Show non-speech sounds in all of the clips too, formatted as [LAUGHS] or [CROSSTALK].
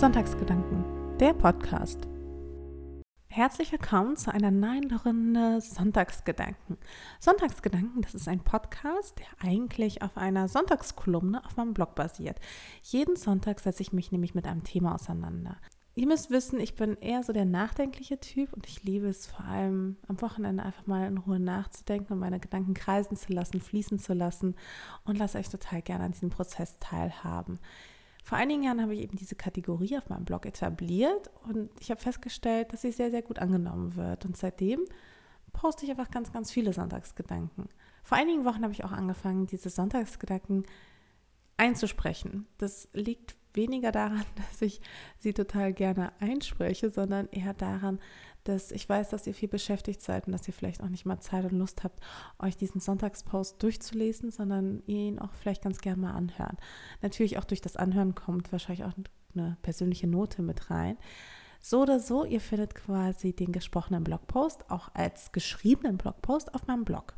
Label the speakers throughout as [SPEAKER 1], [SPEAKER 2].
[SPEAKER 1] Sonntagsgedanken, der Podcast. Herzlich willkommen zu einer neuen Runde Sonntagsgedanken. Sonntagsgedanken, das ist ein Podcast, der eigentlich auf einer Sonntagskolumne auf meinem Blog basiert. Jeden Sonntag setze ich mich nämlich mit einem Thema auseinander. Ihr müsst wissen, ich bin eher so der nachdenkliche Typ und ich liebe es vor allem am Wochenende einfach mal in Ruhe nachzudenken und meine Gedanken kreisen zu lassen, fließen zu lassen und lasse euch total gerne an diesem Prozess teilhaben. Vor einigen Jahren habe ich eben diese Kategorie auf meinem Blog etabliert und ich habe festgestellt, dass sie sehr, sehr gut angenommen wird. Und seitdem poste ich einfach ganz, ganz viele Sonntagsgedanken. Vor einigen Wochen habe ich auch angefangen, diese Sonntagsgedanken einzusprechen. Das liegt weniger daran, [LAUGHS] dass ich sie total gerne einspreche, sondern eher daran, dass ich weiß, dass ihr viel beschäftigt seid und dass ihr vielleicht auch nicht mal Zeit und Lust habt, euch diesen Sonntagspost durchzulesen, sondern ihr ihn auch vielleicht ganz gerne mal anhören. Natürlich auch durch das Anhören kommt wahrscheinlich auch eine persönliche Note mit rein. So oder so, ihr findet quasi den gesprochenen Blogpost auch als geschriebenen Blogpost auf meinem Blog.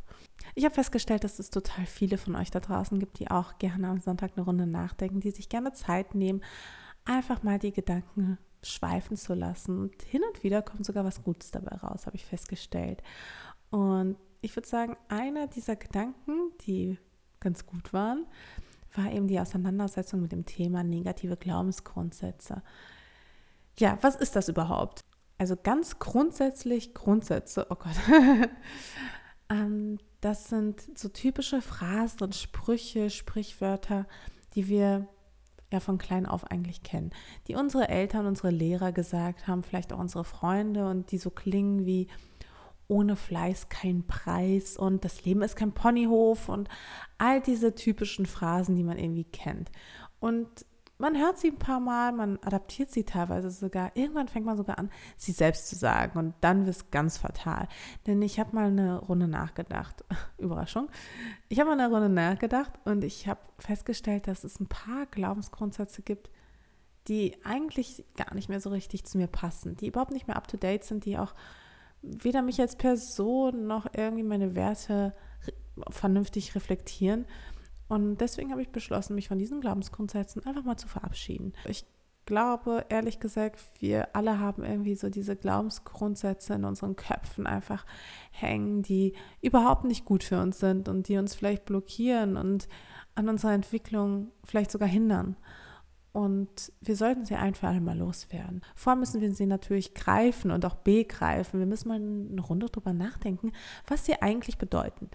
[SPEAKER 1] Ich habe festgestellt, dass es total viele von euch da draußen gibt, die auch gerne am Sonntag eine Runde nachdenken, die sich gerne Zeit nehmen, einfach mal die Gedanken schweifen zu lassen. Und hin und wieder kommt sogar was Gutes dabei raus, habe ich festgestellt. Und ich würde sagen, einer dieser Gedanken, die ganz gut waren, war eben die Auseinandersetzung mit dem Thema negative Glaubensgrundsätze. Ja, was ist das überhaupt? Also ganz grundsätzlich Grundsätze, oh Gott. [LAUGHS] ähm, das sind so typische Phrasen und Sprüche, Sprichwörter, die wir ja von klein auf eigentlich kennen, die unsere Eltern, unsere Lehrer gesagt haben, vielleicht auch unsere Freunde und die so klingen wie ohne Fleiß kein Preis und das Leben ist kein Ponyhof und all diese typischen Phrasen, die man irgendwie kennt. Und man hört sie ein paar Mal, man adaptiert sie teilweise sogar. Irgendwann fängt man sogar an, sie selbst zu sagen und dann wird es ganz fatal. Denn ich habe mal eine Runde nachgedacht. [LAUGHS] Überraschung. Ich habe mal eine Runde nachgedacht und ich habe festgestellt, dass es ein paar Glaubensgrundsätze gibt, die eigentlich gar nicht mehr so richtig zu mir passen, die überhaupt nicht mehr up-to-date sind, die auch weder mich als Person noch irgendwie meine Werte vernünftig reflektieren. Und deswegen habe ich beschlossen, mich von diesen Glaubensgrundsätzen einfach mal zu verabschieden. Ich glaube, ehrlich gesagt, wir alle haben irgendwie so diese Glaubensgrundsätze in unseren Köpfen einfach hängen, die überhaupt nicht gut für uns sind und die uns vielleicht blockieren und an unserer Entwicklung vielleicht sogar hindern. Und wir sollten sie ein für alle mal loswerden. Vorher müssen wir sie natürlich greifen und auch begreifen. Wir müssen mal eine Runde drüber nachdenken, was sie eigentlich bedeuten.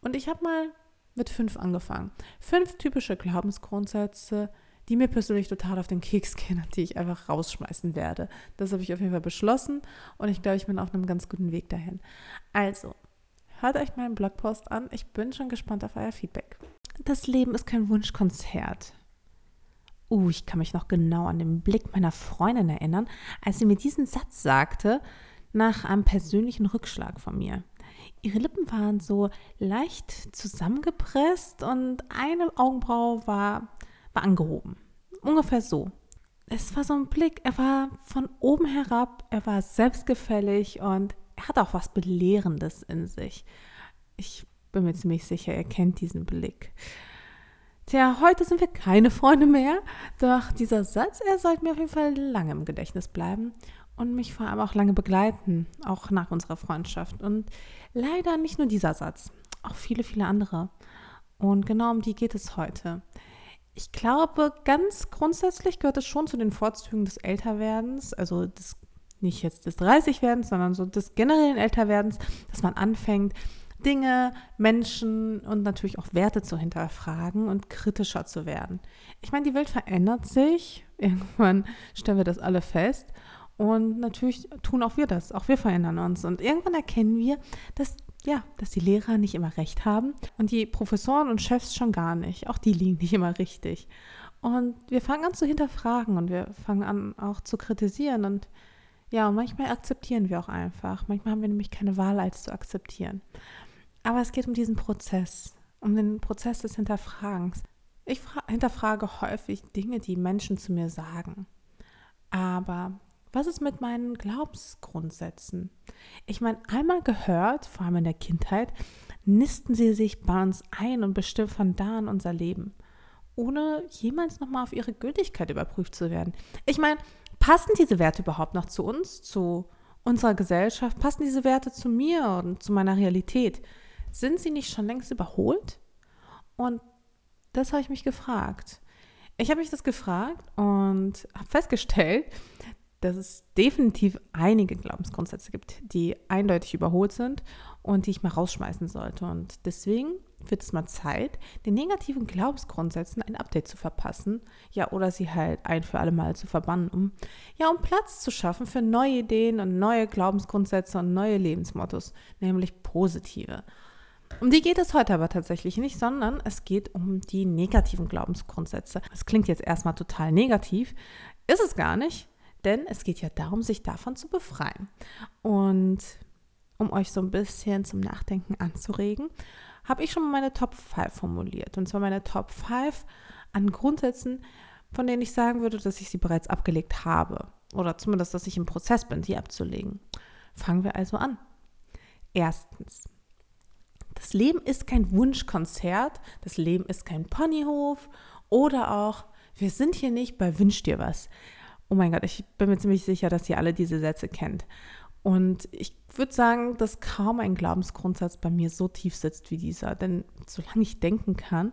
[SPEAKER 1] Und ich habe mal mit fünf angefangen. Fünf typische Glaubensgrundsätze, die mir persönlich total auf den Keks gehen und die ich einfach rausschmeißen werde. Das habe ich auf jeden Fall beschlossen und ich glaube, ich bin auf einem ganz guten Weg dahin. Also, hört euch meinen Blogpost an. Ich bin schon gespannt auf euer Feedback. Das Leben ist kein Wunschkonzert. Uh, ich kann mich noch genau an den Blick meiner Freundin erinnern, als sie mir diesen Satz sagte, nach einem persönlichen Rückschlag von mir. Ihre Lippen waren so leicht zusammengepresst und eine Augenbraue war, war angehoben. Ungefähr so. Es war so ein Blick, er war von oben herab, er war selbstgefällig und er hat auch was Belehrendes in sich. Ich bin mir ziemlich sicher, er kennt diesen Blick. Tja, heute sind wir keine Freunde mehr, doch dieser Satz, er sollte mir auf jeden Fall lange im Gedächtnis bleiben und mich vor allem auch lange begleiten, auch nach unserer Freundschaft. Und leider nicht nur dieser Satz, auch viele, viele andere. Und genau um die geht es heute. Ich glaube, ganz grundsätzlich gehört es schon zu den Vorzügen des Älterwerdens, also des, nicht jetzt des 30-Werdens, sondern so des generellen Älterwerdens, dass man anfängt, Dinge, Menschen und natürlich auch Werte zu hinterfragen und kritischer zu werden. Ich meine, die Welt verändert sich. [LAUGHS] Irgendwann stellen wir das alle fest. Und natürlich tun auch wir das. Auch wir verändern uns. Und irgendwann erkennen wir, dass, ja, dass die Lehrer nicht immer recht haben und die Professoren und Chefs schon gar nicht. Auch die liegen nicht immer richtig. Und wir fangen an zu hinterfragen und wir fangen an auch zu kritisieren. Und ja, und manchmal akzeptieren wir auch einfach. Manchmal haben wir nämlich keine Wahl, als zu akzeptieren. Aber es geht um diesen Prozess, um den Prozess des Hinterfragens. Ich hinterfrage häufig Dinge, die Menschen zu mir sagen. Aber was ist mit meinen Glaubensgrundsätzen? Ich meine, einmal gehört, vor allem in der Kindheit, nisten sie sich bei uns ein und bestimmen von da an unser Leben. ohne jemals nochmal auf ihre Gültigkeit überprüft zu werden. Ich meine, passen diese Werte überhaupt noch zu uns, zu unserer Gesellschaft? Passen diese Werte zu mir und zu meiner Realität? Sind sie nicht schon längst überholt? Und das habe ich mich gefragt. Ich habe mich das gefragt und habe festgestellt, dass es definitiv einige Glaubensgrundsätze gibt, die eindeutig überholt sind und die ich mal rausschmeißen sollte. Und deswegen wird es mal Zeit, den negativen Glaubensgrundsätzen ein Update zu verpassen, ja, oder sie halt ein für alle Mal zu verbannen, um ja, um Platz zu schaffen für neue Ideen und neue Glaubensgrundsätze und neue Lebensmottos, nämlich positive. Um die geht es heute aber tatsächlich nicht, sondern es geht um die negativen Glaubensgrundsätze. Das klingt jetzt erstmal total negativ, ist es gar nicht, denn es geht ja darum, sich davon zu befreien. Und um euch so ein bisschen zum Nachdenken anzuregen, habe ich schon mal meine Top 5 formuliert. Und zwar meine Top 5 an Grundsätzen, von denen ich sagen würde, dass ich sie bereits abgelegt habe. Oder zumindest, dass ich im Prozess bin, die abzulegen. Fangen wir also an. Erstens. Das Leben ist kein Wunschkonzert, das Leben ist kein Ponyhof oder auch, wir sind hier nicht bei Wünsch dir was. Oh mein Gott, ich bin mir ziemlich sicher, dass ihr alle diese Sätze kennt. Und ich würde sagen, dass kaum ein Glaubensgrundsatz bei mir so tief sitzt wie dieser. Denn solange ich denken kann,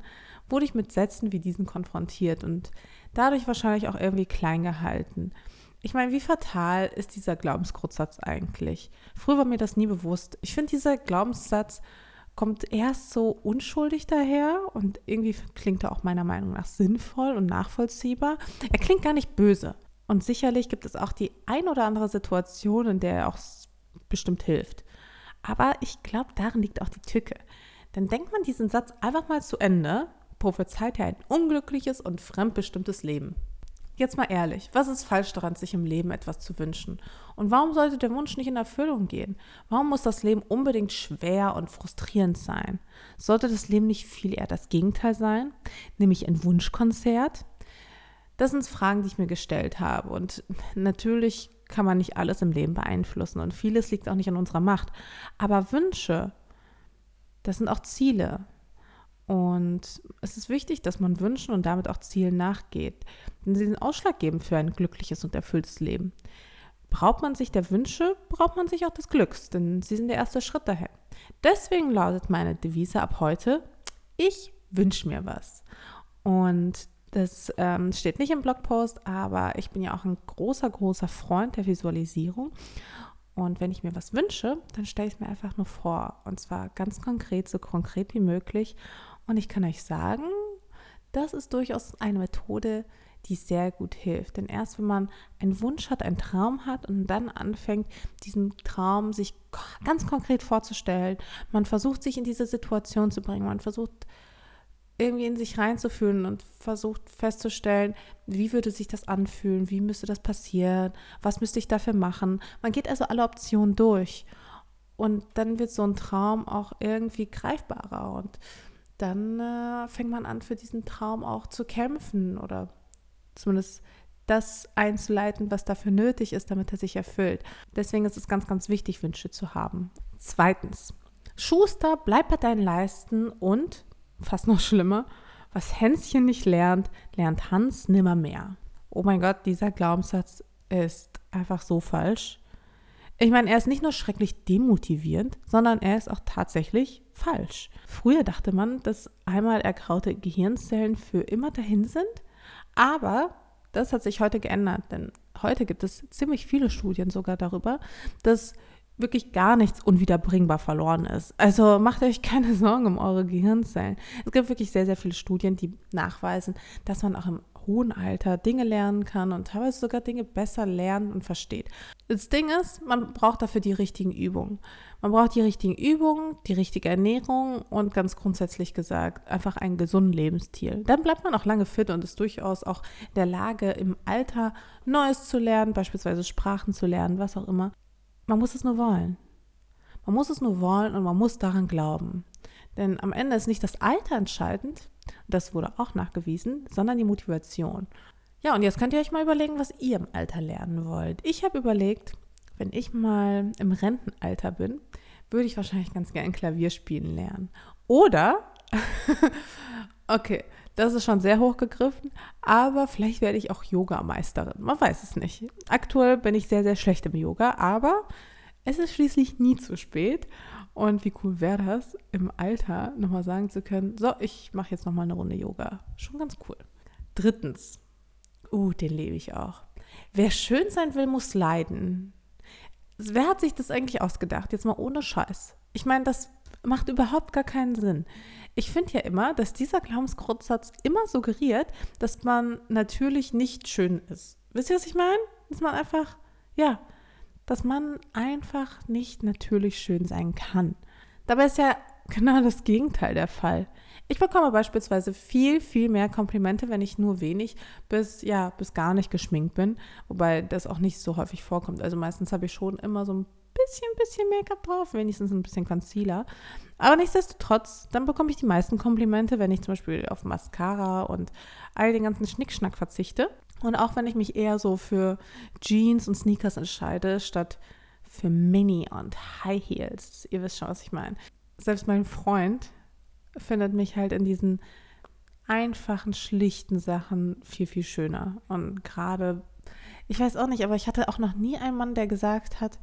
[SPEAKER 1] wurde ich mit Sätzen wie diesen konfrontiert und dadurch wahrscheinlich auch irgendwie klein gehalten. Ich meine, wie fatal ist dieser Glaubensgrundsatz eigentlich? Früher war mir das nie bewusst. Ich finde, dieser Glaubenssatz kommt erst so unschuldig daher und irgendwie klingt er auch meiner Meinung nach sinnvoll und nachvollziehbar. Er klingt gar nicht böse. Und sicherlich gibt es auch die ein oder andere Situation, in der er auch bestimmt hilft. Aber ich glaube, darin liegt auch die Tücke. Denn denkt man diesen Satz einfach mal zu Ende, prophezeit er ein unglückliches und fremdbestimmtes Leben. Jetzt mal ehrlich, was ist falsch daran, sich im Leben etwas zu wünschen? Und warum sollte der Wunsch nicht in Erfüllung gehen? Warum muss das Leben unbedingt schwer und frustrierend sein? Sollte das Leben nicht viel eher das Gegenteil sein, nämlich ein Wunschkonzert? Das sind Fragen, die ich mir gestellt habe. Und natürlich kann man nicht alles im Leben beeinflussen und vieles liegt auch nicht in unserer Macht. Aber Wünsche, das sind auch Ziele. Und es ist wichtig, dass man Wünschen und damit auch Zielen nachgeht. Denn sie sind ausschlaggebend für ein glückliches und erfülltes Leben. Braucht man sich der Wünsche, braucht man sich auch des Glücks, denn sie sind der erste Schritt dahin. Deswegen lautet meine Devise ab heute, ich wünsche mir was. Und das ähm, steht nicht im Blogpost, aber ich bin ja auch ein großer, großer Freund der Visualisierung. Und wenn ich mir was wünsche, dann stelle ich es mir einfach nur vor. Und zwar ganz konkret, so konkret wie möglich. Und ich kann euch sagen, das ist durchaus eine Methode, die sehr gut hilft. Denn erst wenn man einen Wunsch hat, einen Traum hat und dann anfängt, diesen Traum sich ganz konkret vorzustellen, man versucht sich in diese Situation zu bringen, man versucht irgendwie in sich reinzufühlen und versucht festzustellen, wie würde sich das anfühlen, wie müsste das passieren, was müsste ich dafür machen. Man geht also alle Optionen durch und dann wird so ein Traum auch irgendwie greifbarer und dann äh, fängt man an, für diesen Traum auch zu kämpfen oder zumindest das einzuleiten, was dafür nötig ist, damit er sich erfüllt. Deswegen ist es ganz, ganz wichtig, Wünsche zu haben. Zweitens, Schuster, bleib bei deinen Leisten und, fast noch schlimmer, was Hänschen nicht lernt, lernt Hans nimmer mehr. Oh mein Gott, dieser Glaubenssatz ist einfach so falsch. Ich meine, er ist nicht nur schrecklich demotivierend, sondern er ist auch tatsächlich falsch. Früher dachte man, dass einmal ergraute Gehirnzellen für immer dahin sind, aber das hat sich heute geändert, denn heute gibt es ziemlich viele Studien sogar darüber, dass wirklich gar nichts unwiederbringbar verloren ist. Also macht euch keine [LAUGHS] Sorgen um eure Gehirnzellen. Es gibt wirklich sehr, sehr viele Studien, die nachweisen, dass man auch im hohen Alter Dinge lernen kann und teilweise sogar Dinge besser lernen und versteht. Das Ding ist, man braucht dafür die richtigen Übungen. Man braucht die richtigen Übungen, die richtige Ernährung und ganz grundsätzlich gesagt einfach einen gesunden Lebensstil. Dann bleibt man auch lange fit und ist durchaus auch in der Lage, im Alter Neues zu lernen, beispielsweise Sprachen zu lernen, was auch immer. Man muss es nur wollen. Man muss es nur wollen und man muss daran glauben. Denn am Ende ist nicht das Alter entscheidend, das wurde auch nachgewiesen, sondern die Motivation. Ja, und jetzt könnt ihr euch mal überlegen, was ihr im Alter lernen wollt. Ich habe überlegt, wenn ich mal im Rentenalter bin, würde ich wahrscheinlich ganz gerne Klavier spielen lernen. Oder, Okay, das ist schon sehr hochgegriffen, aber vielleicht werde ich auch Yoga-Meisterin. Man weiß es nicht. Aktuell bin ich sehr, sehr schlecht im Yoga, aber es ist schließlich nie zu spät. Und wie cool wäre das, im Alter nochmal sagen zu können, so, ich mache jetzt nochmal eine Runde Yoga. Schon ganz cool. Drittens, uh, den lebe ich auch. Wer schön sein will, muss leiden. Wer hat sich das eigentlich ausgedacht? Jetzt mal ohne Scheiß. Ich meine, das macht überhaupt gar keinen Sinn. Ich finde ja immer, dass dieser Glaubensgrundsatz immer suggeriert, dass man natürlich nicht schön ist. Wisst ihr, was ich meine? Dass man einfach, ja, dass man einfach nicht natürlich schön sein kann. Dabei ist ja genau das Gegenteil der Fall. Ich bekomme beispielsweise viel, viel mehr Komplimente, wenn ich nur wenig bis, ja, bis gar nicht geschminkt bin. Wobei das auch nicht so häufig vorkommt. Also meistens habe ich schon immer so ein bisschen, bisschen Make-up drauf, wenigstens ein bisschen Concealer. Aber nichtsdestotrotz, dann bekomme ich die meisten Komplimente, wenn ich zum Beispiel auf Mascara und all den ganzen Schnickschnack verzichte. Und auch wenn ich mich eher so für Jeans und Sneakers entscheide, statt für Mini und High Heels. Ihr wisst schon, was ich meine. Selbst mein Freund findet mich halt in diesen einfachen, schlichten Sachen viel, viel schöner. Und gerade, ich weiß auch nicht, aber ich hatte auch noch nie einen Mann, der gesagt hat,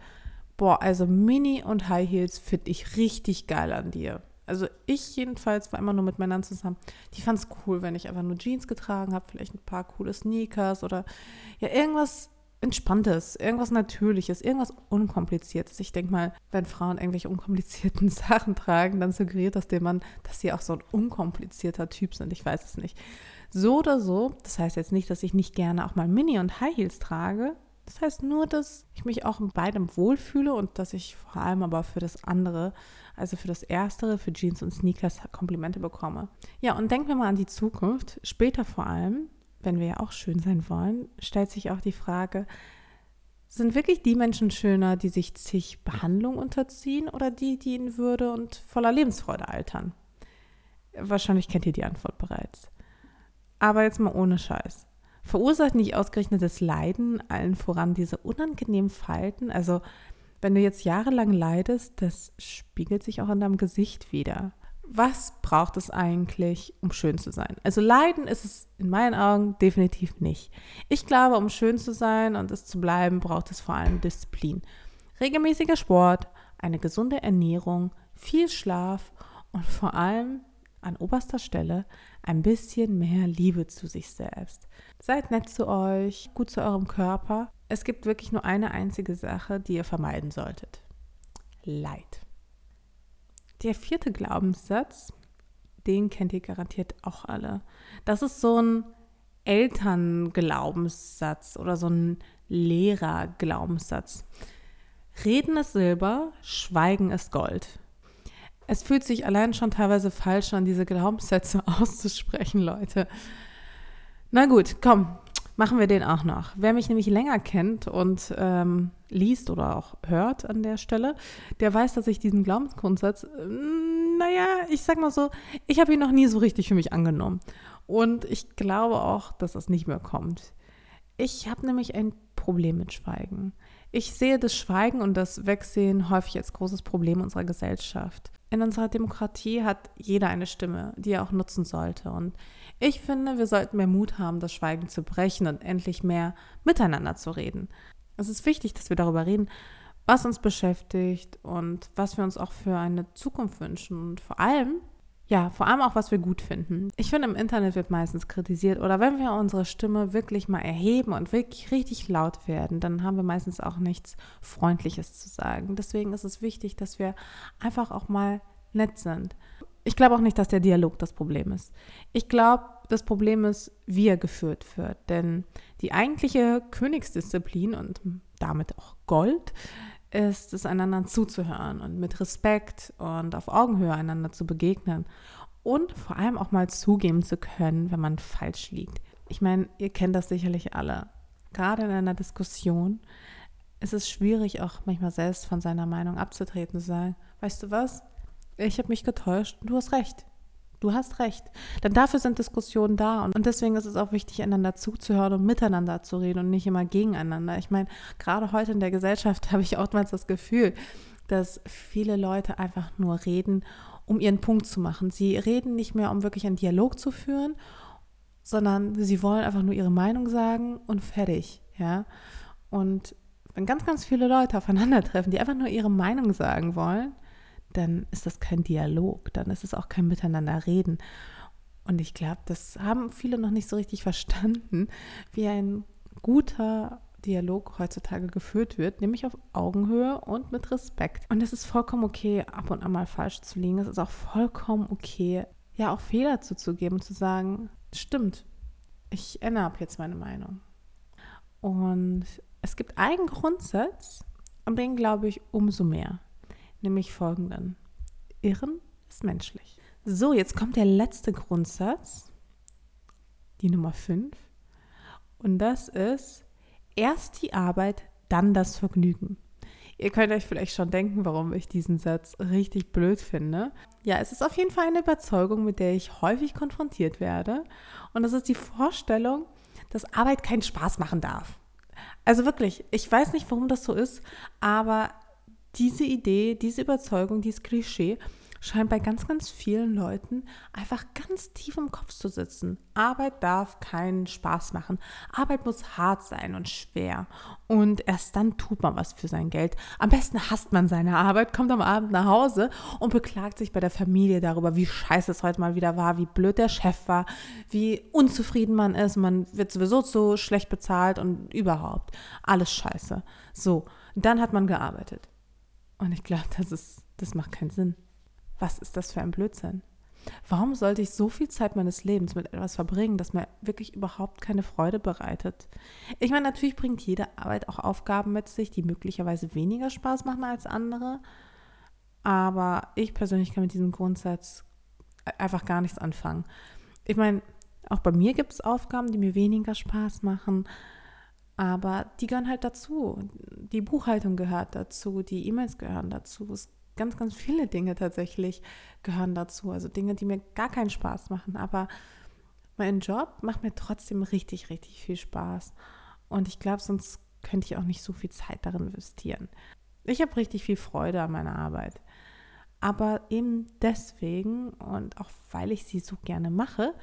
[SPEAKER 1] boah, also Mini und High Heels finde ich richtig geil an dir. Also ich jedenfalls war immer nur mit Männern zusammen. Die fand es cool, wenn ich einfach nur Jeans getragen habe, vielleicht ein paar coole Sneakers oder ja irgendwas Entspanntes, irgendwas Natürliches, irgendwas Unkompliziertes. Ich denke mal, wenn Frauen irgendwelche unkomplizierten [LAUGHS] Sachen tragen, dann suggeriert das dem Mann, dass sie auch so ein unkomplizierter Typ sind. Ich weiß es nicht. So oder so, das heißt jetzt nicht, dass ich nicht gerne auch mal Mini und High Heels trage. Das heißt nur, dass ich mich auch in beidem wohlfühle und dass ich vor allem aber für das andere, also für das Erstere, für Jeans und Sneakers Komplimente bekomme. Ja, und denken wir mal an die Zukunft. Später vor allem, wenn wir ja auch schön sein wollen, stellt sich auch die Frage, sind wirklich die Menschen schöner, die sich zig Behandlungen unterziehen oder die, die in Würde und voller Lebensfreude altern? Wahrscheinlich kennt ihr die Antwort bereits. Aber jetzt mal ohne Scheiß. Verursacht nicht ausgerechnet das Leiden, allen voran diese unangenehmen Falten? Also, wenn du jetzt jahrelang leidest, das spiegelt sich auch in deinem Gesicht wieder. Was braucht es eigentlich, um schön zu sein? Also Leiden ist es in meinen Augen definitiv nicht. Ich glaube, um schön zu sein und es zu bleiben, braucht es vor allem Disziplin. Regelmäßiger Sport, eine gesunde Ernährung, viel Schlaf und vor allem an oberster Stelle ein bisschen mehr Liebe zu sich selbst. Seid nett zu euch, gut zu eurem Körper. Es gibt wirklich nur eine einzige Sache, die ihr vermeiden solltet. Leid. Der vierte Glaubenssatz, den kennt ihr garantiert auch alle. Das ist so ein Elternglaubenssatz oder so ein Lehrerglaubenssatz. Reden ist Silber, Schweigen ist Gold. Es fühlt sich allein schon teilweise falsch an, diese Glaubenssätze [LAUGHS] auszusprechen, Leute. Na gut, komm, machen wir den auch noch. Wer mich nämlich länger kennt und ähm, liest oder auch hört an der Stelle, der weiß, dass ich diesen Glaubensgrundsatz, äh, naja, ich sag mal so, ich habe ihn noch nie so richtig für mich angenommen. Und ich glaube auch, dass das nicht mehr kommt. Ich habe nämlich ein Problem mit Schweigen. Ich sehe das Schweigen und das Wegsehen häufig als großes Problem unserer Gesellschaft in unserer Demokratie hat jeder eine Stimme, die er auch nutzen sollte. Und ich finde, wir sollten mehr Mut haben, das Schweigen zu brechen und endlich mehr miteinander zu reden. Es ist wichtig, dass wir darüber reden, was uns beschäftigt und was wir uns auch für eine Zukunft wünschen. Und vor allem, ja, vor allem auch, was wir gut finden. Ich finde, im Internet wird meistens kritisiert oder wenn wir unsere Stimme wirklich mal erheben und wirklich richtig laut werden, dann haben wir meistens auch nichts Freundliches zu sagen. Deswegen ist es wichtig, dass wir einfach auch mal nett sind. Ich glaube auch nicht, dass der Dialog das Problem ist. Ich glaube, das Problem ist, wie er geführt wird. Denn die eigentliche Königsdisziplin und damit auch Gold ist es, einander zuzuhören und mit Respekt und auf Augenhöhe einander zu begegnen und vor allem auch mal zugeben zu können, wenn man falsch liegt. Ich meine, ihr kennt das sicherlich alle. Gerade in einer Diskussion ist es schwierig, auch manchmal selbst von seiner Meinung abzutreten, zu sagen, weißt du was, ich habe mich getäuscht, du hast recht. Du hast recht. Denn dafür sind Diskussionen da. Und deswegen ist es auch wichtig, einander zuzuhören und miteinander zu reden und nicht immer gegeneinander. Ich meine, gerade heute in der Gesellschaft [LAUGHS] habe ich oftmals das Gefühl, dass viele Leute einfach nur reden, um ihren Punkt zu machen. Sie reden nicht mehr, um wirklich einen Dialog zu führen, sondern sie wollen einfach nur ihre Meinung sagen und fertig, ja. Und wenn ganz, ganz viele Leute aufeinandertreffen, die einfach nur ihre Meinung sagen wollen, dann ist das kein Dialog, dann ist es auch kein Miteinanderreden. Und ich glaube, das haben viele noch nicht so richtig verstanden, wie ein guter Dialog heutzutage geführt wird, nämlich auf Augenhöhe und mit Respekt. Und es ist vollkommen okay, ab und an mal falsch zu liegen. Es ist auch vollkommen okay, ja, auch Fehler zuzugeben und zu sagen, stimmt, ich ändere ab jetzt meine Meinung. Und es gibt einen Grundsatz, und den glaube ich umso mehr, nämlich folgenden. Irren ist menschlich. So, jetzt kommt der letzte Grundsatz, die Nummer 5. Und das ist, erst die Arbeit, dann das Vergnügen. Ihr könnt euch vielleicht schon denken, warum ich diesen Satz richtig blöd finde. Ja, es ist auf jeden Fall eine Überzeugung, mit der ich häufig konfrontiert werde. Und das ist die Vorstellung, dass Arbeit keinen Spaß machen darf. Also wirklich, ich weiß nicht, warum das so ist, aber diese Idee, diese Überzeugung, dieses Klischee scheint bei ganz, ganz vielen Leuten einfach ganz tief im Kopf zu sitzen. Arbeit darf keinen Spaß machen. Arbeit muss hart sein und schwer. Und erst dann tut man was für sein Geld. Am besten hasst man seine Arbeit, kommt am Abend nach Hause und beklagt sich bei der Familie darüber, wie scheiße es heute mal wieder war, wie blöd der Chef war, wie unzufrieden man ist. Man wird sowieso so schlecht bezahlt und überhaupt. Alles scheiße. So, dann hat man gearbeitet. Und ich glaube, das das macht keinen Sinn. Was ist das für ein Blödsinn? Warum sollte ich so viel Zeit meines Lebens mit etwas verbringen, das mir wirklich überhaupt keine Freude bereitet? Ich meine, natürlich bringt jede Arbeit auch Aufgaben mit sich, die möglicherweise weniger Spaß machen als andere. Aber ich persönlich kann mit diesem Grundsatz einfach gar nichts anfangen. Ich meine, auch bei mir gibt es Aufgaben, die mir weniger Spaß machen, aber die gehören halt dazu. Die Buchhaltung gehört dazu, die E-Mails gehören dazu. Es ganz, ganz viele Dinge tatsächlich gehören dazu. Also Dinge, die mir gar keinen Spaß machen. Aber mein Job macht mir trotzdem richtig, richtig viel Spaß. Und ich glaube, sonst könnte ich auch nicht so viel Zeit darin investieren. Ich habe richtig viel Freude an meiner Arbeit. Aber eben deswegen und auch weil ich sie so gerne mache,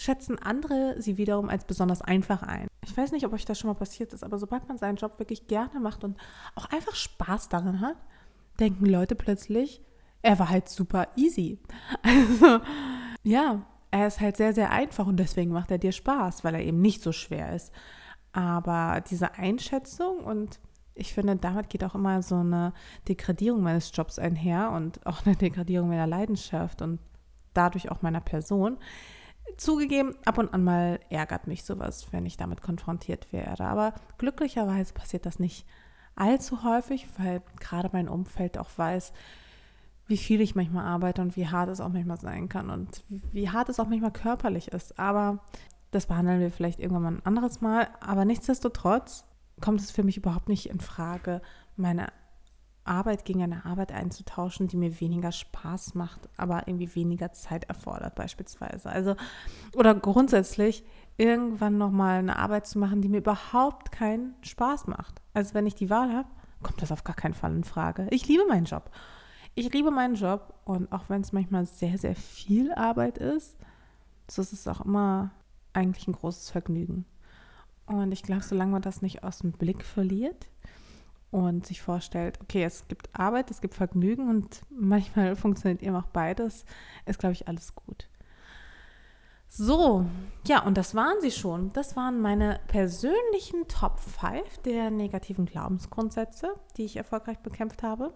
[SPEAKER 1] schätzen andere sie wiederum als besonders einfach ein. Ich weiß nicht, ob euch das schon mal passiert ist, aber sobald man seinen Job wirklich gerne macht und auch einfach Spaß darin hat, denken Leute plötzlich, er war halt super easy. [LAUGHS] Also, ja, er ist halt sehr, sehr einfach und deswegen macht er dir Spaß, weil er eben nicht so schwer ist. Aber diese Einschätzung und ich finde, damit geht auch immer so eine Degradierung meines Jobs einher und auch eine Degradierung meiner Leidenschaft und dadurch auch meiner Person. Zugegeben, ab und an mal ärgert mich sowas, wenn ich damit konfrontiert werde. Aber glücklicherweise passiert das nicht allzu häufig, weil gerade mein Umfeld auch weiß, wie viel ich manchmal arbeite und wie hart es auch manchmal sein kann und wie hart es auch manchmal körperlich ist. Aber das behandeln wir vielleicht irgendwann mal ein anderes Mal. Aber nichtsdestotrotz kommt es für mich überhaupt nicht in Frage, meine Arbeit gegen eine Arbeit einzutauschen, die mir weniger Spaß macht, aber irgendwie weniger Zeit erfordert beispielsweise. Also oder grundsätzlich irgendwann nochmal eine Arbeit zu machen, die mir überhaupt keinen Spaß macht. Also wenn ich die Wahl habe, kommt das auf gar keinen Fall in Frage. Ich liebe meinen Job. Ich liebe meinen Job und auch wenn es manchmal sehr, sehr viel Arbeit ist, so ist es auch immer eigentlich ein großes Vergnügen. Und ich glaube, solange man das nicht aus dem Blick verliert und sich vorstellt, okay, es gibt Arbeit, es gibt Vergnügen und manchmal [LAUGHS] funktioniert eben auch beides, ist, glaube ich, alles gut. So, ja, und das waren sie schon. Das waren meine persönlichen Top 5 der negativen Glaubensgrundsätze, die ich erfolgreich bekämpft habe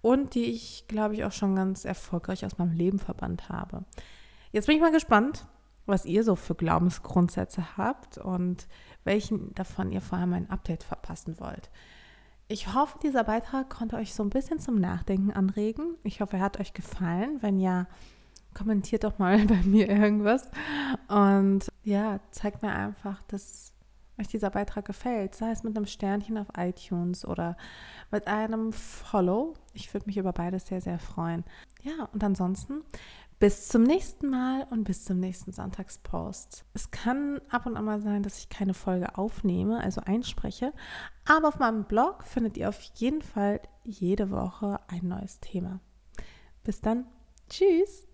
[SPEAKER 1] und die ich, glaube ich, auch schon ganz erfolgreich aus meinem Leben verbannt habe. Jetzt bin ich mal gespannt, was ihr so für Glaubensgrundsätze habt und welchen davon ihr vor allem ein Update verpassen wollt. Ich hoffe, dieser Beitrag konnte euch so ein bisschen zum Nachdenken anregen. Ich hoffe, er hat euch gefallen. Wenn ja, kommentiert doch mal [LAUGHS] bei mir irgendwas. Und ja, zeigt mir einfach, dass euch dieser Beitrag gefällt. Sei es mit einem Sternchen auf iTunes oder mit einem Follow. Ich würde mich über beides sehr, sehr freuen. Ja, und ansonsten bis zum nächsten Mal und bis zum nächsten Sonntagspost. Es kann ab und an mal sein, dass ich keine Folge aufnehme, also einspreche, aber auf meinem Blog findet ihr auf jeden Fall jede Woche ein neues Thema. Bis dann. Tschüss.